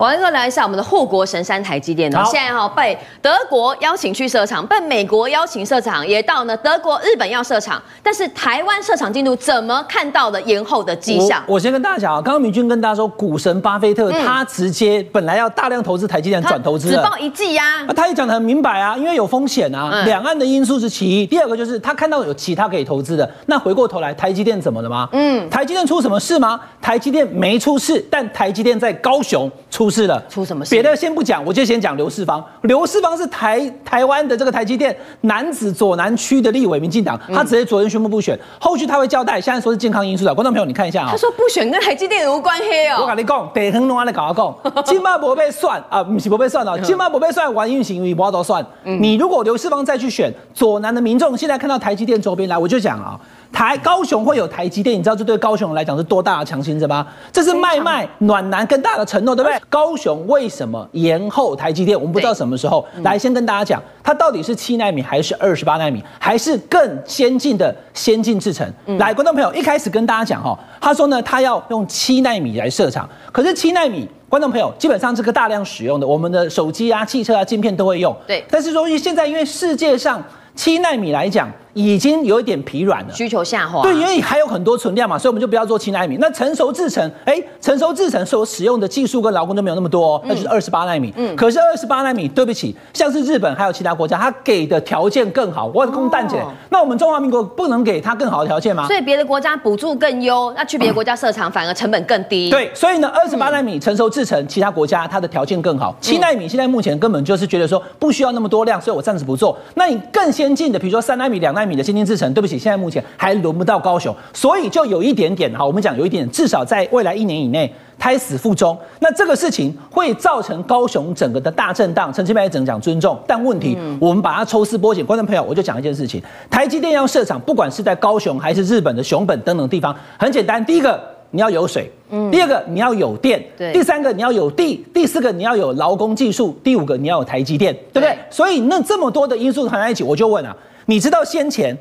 我们来聊一下我们的护国神山台积电呢，现在哈被德国邀请去设厂，被美国邀请设厂，也到呢德国、日本要设厂，但是台湾设厂进度怎么看到了延后的迹象？我先跟大家讲啊，刚刚明君跟大家说，股神巴菲特他直接本来要大量投资台积电转投资，只报一季呀，他也讲得很明白啊，因为有风险啊，两岸的因素是其一，第二个就是他看到有其他可以投资的，那回过头来台积电怎么了吗？嗯，台积电出什么事吗？台积电没出事，但台积电在高雄出事了，出什么事？别的先不讲，我就先讲刘世芳。刘世芳是台台湾的这个台积电男子左南区的立委，民进党，他直接昨天宣布不选，后续他会交代。现在说是健康因素的，观众朋友你看一下啊。他说不选跟台积电无关黑哦。我跟你讲，地方拢在搞阿讲，金马不被算啊，不是不被算哦，金马不被算，玩运行为不都算。你如果刘世芳再去选，左南的民众现在看到台积电周边来，我就讲啊。台高雄会有台积电，你知道这对高雄人来讲是多大的强心针吗？这是卖卖暖男更大的承诺，对不对？高雄为什么延后台积电？我们不知道什么时候。来，先跟大家讲，它到底是七纳米还是二十八纳米，还是更先进的先进制程？来，观众朋友，一开始跟大家讲哈，他说呢，他要用七纳米来设厂，可是七纳米，观众朋友基本上这个大量使用的，我们的手机啊、汽车啊、晶片都会用。对，但是说现在因为世界上七纳米来讲。已经有一点疲软了，需求下滑。对，因为还有很多存量嘛，所以我们就不要做七纳米。那成熟制程，哎，成熟制程所使用的技术跟劳工都没有那么多，哦，那就是二十八纳米。嗯，可是二十八纳米，对不起，像是日本还有其他国家，它给的条件更好。我供蛋姐，那我们中华民国不能给它更好的条件吗？所以别的国家补助更优，那去别的国家设厂反而成本更低。对，所以呢，二十八纳米成熟制程，其他国家它的条件更好。七纳米现在目前根本就是觉得说不需要那么多量，所以我暂时不做。那你更先进的，比如说三纳米、两奈米的先进制程，对不起，现在目前还轮不到高雄，所以就有一点点哈，我们讲有一点，至少在未来一年以内胎死腹中。那这个事情会造成高雄整个的大震荡。陈其迈也只能讲尊重，但问题我们把它抽丝剥茧，观众朋友，我就讲一件事情：台积电要设厂，不管是在高雄还是日本的熊本等等地方，很简单，第一个你要有水，第二个你要有电，第三个你要有地，第四个你要有劳工技术，第五个你要有台积电，对不对？所以那这么多的因素含在一起，我就问啊，你知道先前？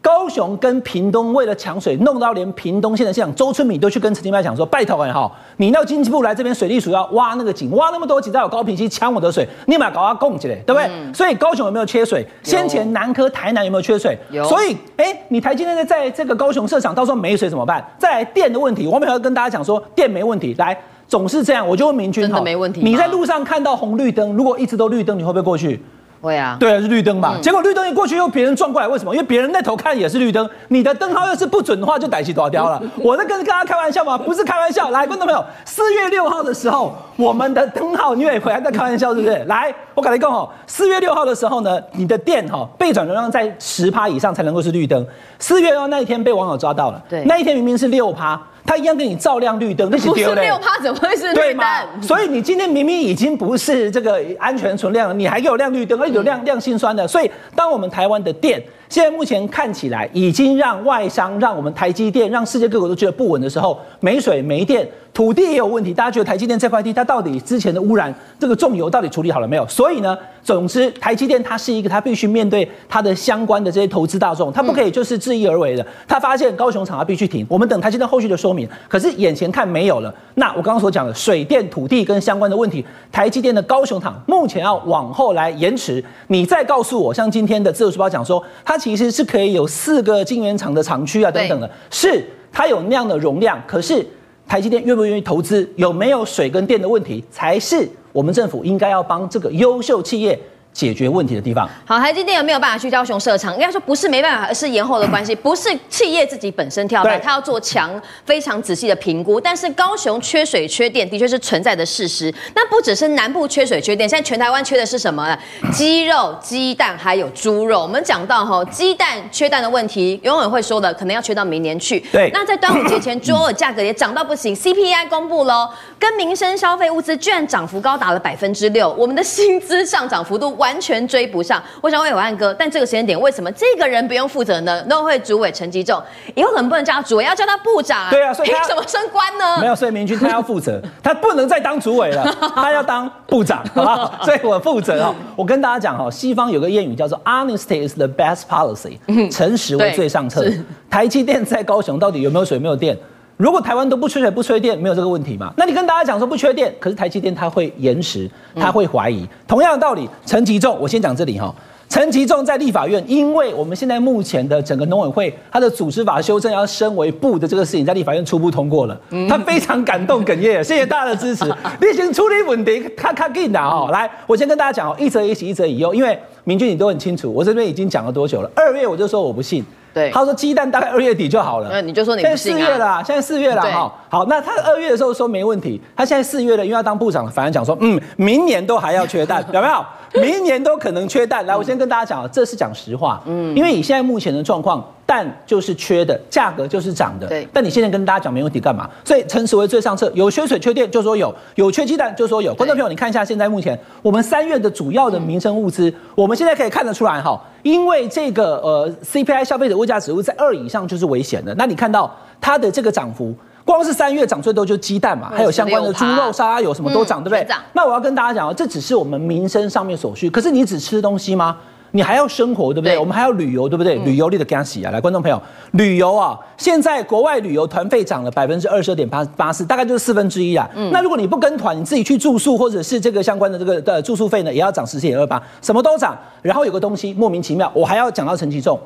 高雄跟屏东为了抢水，弄到连屏东县的县长周春米都去跟陈其迈讲说：“拜托哎哈，你到经济部来这边水利署要挖那个井，挖那么多井，再有高屏溪抢我的水，你把高压供起来，对不对？嗯、所以高雄有没有缺水？先前南科、台南有没有缺水？有。所以，哎、欸，你台积电在这个高雄设厂，到时候没水怎么办？再来电的问题，我们还要跟大家讲说，电没问题。来，总是这样，我就问明君哈，没问题。你在路上看到红绿灯，如果一直都绿灯，你会不会过去？会啊，对啊，是绿灯嘛。嗯、结果绿灯一过去，又别人撞过来，为什么？因为别人那头看也是绿灯，你的灯号要是不准的话，就逮起多少雕了。我在跟跟大家开玩笑吗？不是开玩笑。来，观众朋友，四月六号的时候，我们的灯号，你以为还在开玩笑是不是？来，我跟你讲哦，四月六号的时候呢，你的电哈备转容量在十趴以上才能够是绿灯。四月六号那一天被网友抓到了，对，那一天明明是六趴。他一样给你照亮绿灯，那是丢的。六趴怎么会是绿灯？所以你今天明明已经不是这个安全存量了，你还给我亮绿灯，而且有亮亮心酸的。所以，当我们台湾的电现在目前看起来已经让外商、让我们台积电、让世界各国都觉得不稳的时候，没水、没电。土地也有问题，大家觉得台积电这块地，它到底之前的污染，这个重油到底处理好了没有？所以呢，总之台积电它是一个，它必须面对它的相关的这些投资大众，它不可以就是自意而为的。它发现高雄厂它必须停，我们等台积电后续的说明。可是眼前看没有了，那我刚刚所讲的水电、土地跟相关的问题，台积电的高雄厂目前要往后来延迟。你再告诉我，像今天的自由时报讲说，它其实是可以有四个晶圆厂的厂区啊等等的，是它有那样的容量，可是。台积电愿不愿意投资？有没有水跟电的问题，才是我们政府应该要帮这个优秀企业。解决问题的地方。好，台积电有没有办法去高雄设厂？应该说不是没办法，而是延后的关系。不是企业自己本身跳板，它要做强非常仔细的评估。但是高雄缺水缺电的确是存在的事实。那不只是南部缺水缺电，现在全台湾缺的是什么呢？鸡肉、鸡蛋还有猪肉。我们讲到哈，鸡蛋缺蛋的问题，永远会说的，可能要缺到明年去。对。那在端午节前，猪肉的价格也涨到不行。CPI 公布喽，跟民生消费物资居然涨幅高达了百分之六。我们的薪资上涨幅度。完全追不上，我想问暐瀚哥，但这个时间点为什么这个人不用负责呢？农委会主委陈吉仲以后可能不能叫他主委，要叫他部长啊？对啊，所以他凭什么升官呢？没有，所以明君他要负责，他不能再当主委了，他要当部长，好不好？所以我负责哦。我跟大家讲哈，西方有个谚语叫做 “honesty is the best policy”，诚实为最上策。台积电在高雄到底有没有水没有电？如果台湾都不缺水不缺电，没有这个问题嘛？那你跟大家讲说不缺电，可是台积电它会延迟，它会怀疑。同样的道理，陈吉仲，我先讲这里哈。陈吉仲在立法院，因为我们现在目前的整个农委会，它的组织法修正要升为部的这个事情，在立法院初步通过了，他非常感动哽咽，谢谢大家的支持。你先处理问题，卡卡紧的哦。来，我先跟大家讲哦，一则以喜，一则以忧，因为明君你都很清楚，我这边已经讲了多久了？二月我就说我不信。对，他说鸡蛋大概二月底就好了。那你就说你啊？现在四月了，现在四月了哈。好，那他二月的时候说没问题，他现在四月了，因为要当部长，反而讲说，嗯，明年都还要缺蛋，有没有？明年都可能缺蛋。来，我先跟大家讲，这是讲实话。嗯，因为以现在目前的状况。蛋就是缺的，价格就是涨的。对，但你现在跟大家讲没问题干嘛？所以陈时为最上策，有缺水缺电就说有，有缺鸡蛋就说有。观众朋友，你看一下现在目前我们三月的主要的民生物资，我们现在可以看得出来哈，因为这个呃 CPI 消费者物价指数在二以上就是危险的。那你看到它的这个涨幅，光是三月涨最多就是鸡蛋嘛，还有相关的猪肉、沙拉油什么都涨，对不对？那我要跟大家讲啊，这只是我们民生上面所需，可是你只吃东西吗？你还要生活，对不对？对，我们还要旅游，对不对？嗯、旅游你的干洗啊！来，观众朋友，旅游啊，现在国外旅游团费涨了百分之二十二点八八四，大概就是四分之一啊。嗯、那如果你不跟团，你自己去住宿或者是这个相关的这个的住宿费呢，也要涨十四点二八，什么都涨。然后有个东西莫名其妙，我还要讲到陈吉仲，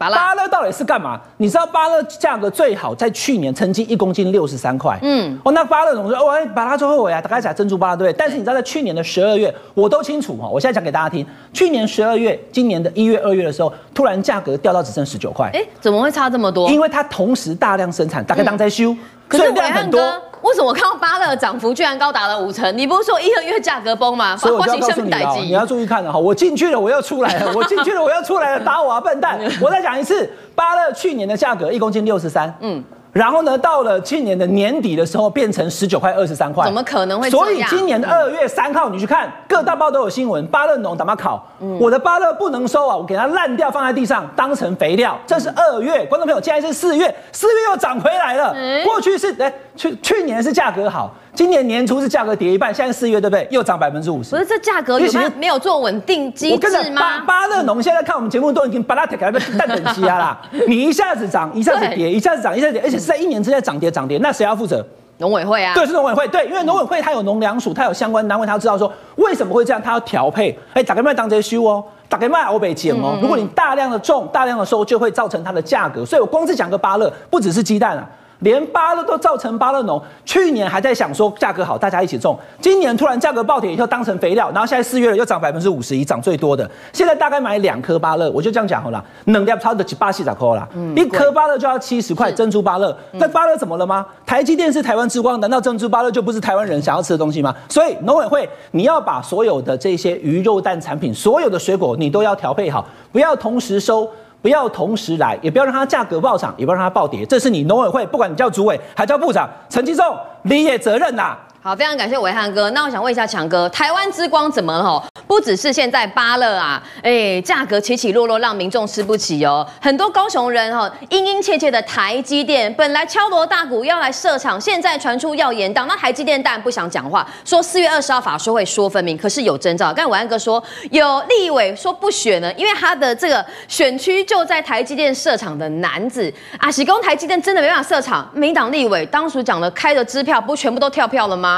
芭乐。芭乐到底是干嘛？你知道芭乐价格最好在去年曾经一公斤六十三块。嗯，哦，那芭乐怎么说？哦，哎，芭乐最后尾啊，大概讲珍珠芭乐对不对？但是你知道在去年的十二月，我都清楚哈。我现在讲给大家听，去年十二月，今年的一月、二月的时候，突然价格掉到只剩十九块。哎，怎么会差这么多？因为它同时大量生产，大概当在修，所以量很多。为什么我看到芭乐涨幅居然高达了五成？你不是说一、二月价格崩吗？所以我就要告诉你啊，你要注意看了哈。我进去了，我又出来了，我进去了，我又出来了，打我啊，笨蛋！我再讲一次，芭乐去年的价格一公斤六十三，嗯。然后呢，到了去年的年底的时候，变成十九块二十三块。怎么可能会？所以今年的二月三号，你去看各大报都有新闻，巴勒农怎么烤，嗯、我的巴乐不能收啊，我给它烂掉，放在地上当成肥料。这是二月，观众朋友，现在是四月，四月又涨回来了。嗯、过去是哎，去去年是价格好。今年年初是价格跌一半，现在四月对不对？又涨百分之五十。不是这价格有没有没有做稳定机制吗？芭乐农现在看我们节目都已经巴拉铁给它蛋等级啦。你一下子涨，一下子跌，一下子涨，一下子跌，而且是在一年之内涨跌涨跌，那谁要负责？农委会啊。对，是农委会。对，因为农委会它有农粮署，它有相关单位，它要知道说为什么会这样，它要调配。哎，打开麦当这些修哦，打开麦欧北减哦。如果你大量的种，大量的收，就会造成它的价格。所以我光是讲个巴乐，不只是鸡蛋啊。连芭乐都造成芭乐农，去年还在想说价格好，大家一起种。今年突然价格暴跌以后当成肥料，然后现在四月了又涨百分之五十一，涨最多的。现在大概买两颗芭乐，我就这样讲好了，能量超得起八七咋扣啦？嗯、一颗芭乐就要七十块，珍珠芭乐。那芭乐怎么了吗？台积电是台湾之光，难道珍珠芭乐就不是台湾人想要吃的东西吗？所以农委会你要把所有的这些鱼肉蛋产品，所有的水果你都要调配好，不要同时收。不要同时来，也不要让它价格暴涨，也不要让它暴跌，这是你农委会，不管你叫主委还叫部长，陈吉仲，你也责任呐、好，非常感谢伟汉哥。那我想问一下强哥，台湾之光怎么了？不只是现在芭乐啊，哎，价格起起落落，让民众吃不起哦。很多高雄人哈，殷殷切切的台积电，本来敲锣大鼓要来设厂，现在传出要延档。那台积电当然不想讲话，说四月二十号法说会说分明。可是有征兆，刚才暐瀚哥说有立委说不选呢，因为他的这个选区就在台积电设厂的男子啊。喜公台积电真的没办法设厂，民党立委当时讲了开的支票，不全部都跳票了吗？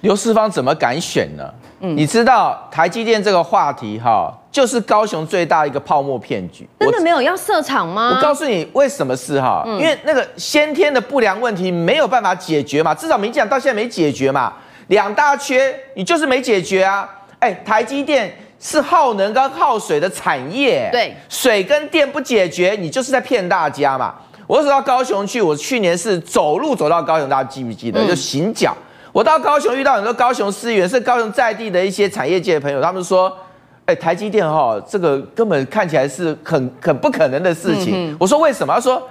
刘世芳怎么敢选呢？嗯，你知道台积电这个话题哈，就是高雄最大一个泡沫骗局。真的没有要设厂吗？我告诉你为什么是哈，因为那个先天的不良问题没有办法解决嘛，至少民进党到现在没解决嘛。两大缺你就是没解决啊。哎，台积电是耗能跟耗水的产业，对，水跟电不解决，你就是在骗大家嘛。我走到高雄去，我去年是走路走到高雄，大家记不记得？嗯、就行脚。我到高雄遇到很多高雄市议员，是高雄在地的一些产业界的朋友，他们说：“哎，台积电哈，这个根本看起来是很很不可能的事情。嗯”我说：“为什么？”他说：“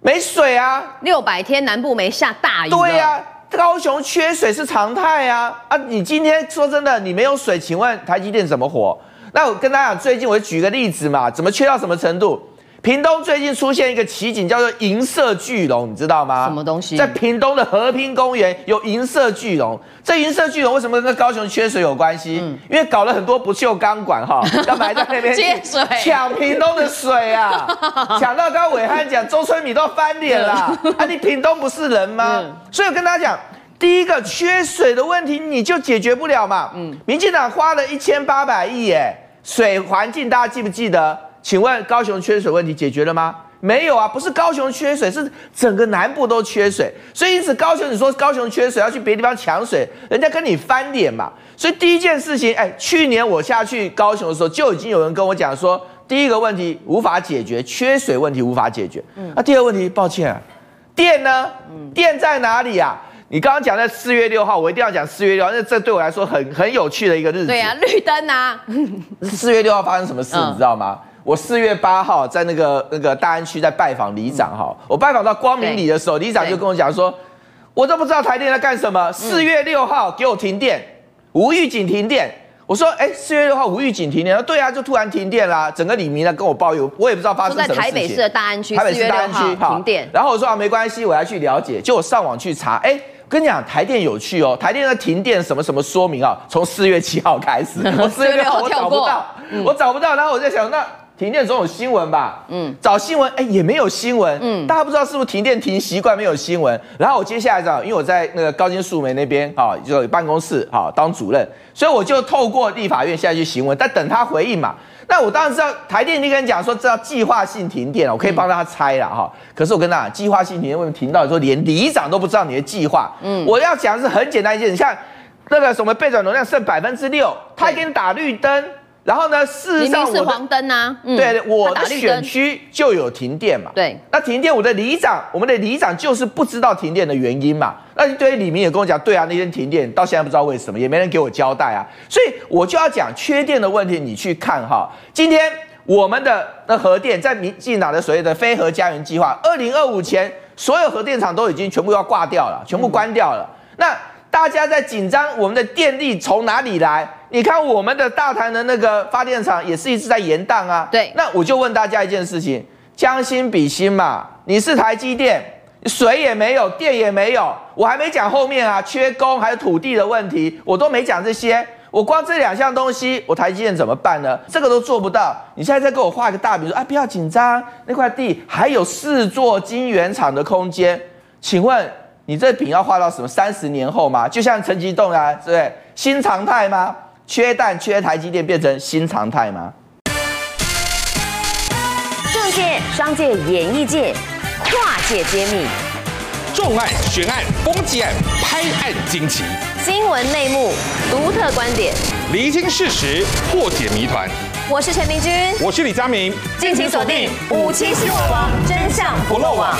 没水啊，六百天南部没下大雨。”对呀、啊，高雄缺水是常态啊！啊，你今天说真的，你没有水，请问台积电怎么活？那我跟大家讲，最近我举个例子嘛，怎么缺到什么程度？屏东最近出现一个奇景，叫做银色巨龙，你知道吗？什么东西？在屏东的和平公园有银色巨龙。这银色巨龙为什么跟高雄缺水有关系？嗯、因为搞了很多不锈钢管哈，要埋在那边接水，抢屏东的水啊，抢到刚刚暐瀚讲周春米都翻脸了。啊，你屏东不是人吗？嗯、所以我跟大家讲，第一个缺水的问题你就解决不了嘛。嗯，民进党花了一千八百亿耶，水环境大家记不记得？请问高雄缺水问题解决了吗？没有啊，不是高雄缺水，是整个南部都缺水。所以因此高雄，你说高雄缺水要去别的地方抢水，人家跟你翻脸嘛。所以第一件事情，哎，去年我下去高雄的时候，就已经有人跟我讲说，第一个问题无法解决，缺水问题无法解决。嗯，那第二个问题，抱歉啊，电呢？电在哪里啊？你刚刚讲在四月六号，我一定要讲四月六号，因为这对我来说很很有趣的一个日子。对啊，绿灯啊。四月六号发生什么事，你知道吗？我四月八号在那个那个大安区在拜访里长哈，我拜访到光明里的时候，里长就跟我讲说，我都不知道台电在干什么。四月六号给我停电，无预警停电。我说，哎，四月六号无预警停电，对啊，就突然停电啦。整个里民呢跟我抱怨，我也不知道发生什么事情。在台北市的大安区，台北市大安区停电。然后我说啊，没关系，我要去了解。就我上网去查，哎，跟你讲，台电有趣哦，台电的停电什么什么说明啊？从四月七号开始，我四月六号我找不到，我找不到。然后我在想那。停电总有新闻吧？嗯，找新闻，哎，也没有新闻。嗯，大家不知道是不是停电停习惯没有新闻。然后我接下来找，因为我在那个高金素梅那边啊，就有办公室啊当主任，所以我就透过立法院现在去询问，但等他回应嘛。那我当然知道台电那个人讲说这叫计划性停电，我可以帮他猜了哈。可是我跟他讲，计划性停电为什么停到说连里长都不知道你的计划？嗯，我要讲是很简单一件事，像那个什么备转容量剩百分之六，他还给你打绿灯。然后呢？事实上，我是黄灯啊，嗯、对，我的选区就有停电嘛。对，那停电，我的里长，我们的里长就是不知道停电的原因嘛。那对于里民也跟我讲，对啊，那天停电到现在不知道为什么，也没人给我交代啊。所以我就要讲缺电的问题，你去看哈。今天我们的那核电在民进党的所谓的非核家园计划，二零二五前所有核电厂都已经全部要挂掉了，全部关掉了。嗯、那大家在紧张，我们的电力从哪里来？你看我们的大潭的那个发电厂也是一直在延宕啊。对，那我就问大家一件事情：将心比心嘛，你是台积电，水也没有，电也没有，我还没讲后面啊，缺工还有土地的问题，我都没讲这些。我光这两项东西，我台积电怎么办呢？这个都做不到。你现在再给我画一个大饼，说啊，不要紧张，那块地还有四座晶圆厂的空间，请问？你这饼要画到什么三十年后吗？就像陈吉栋啊，对不对？新常态吗？缺蛋缺台积电变成新常态吗？政界、商界、演艺界，跨界揭秘，重案、悬案、攻击案、拍案惊奇，新闻内幕、独特观点，厘清事实，破解谜团。我是陈明君，我是李佳明，敬请锁定五七新闻网，真相不漏网。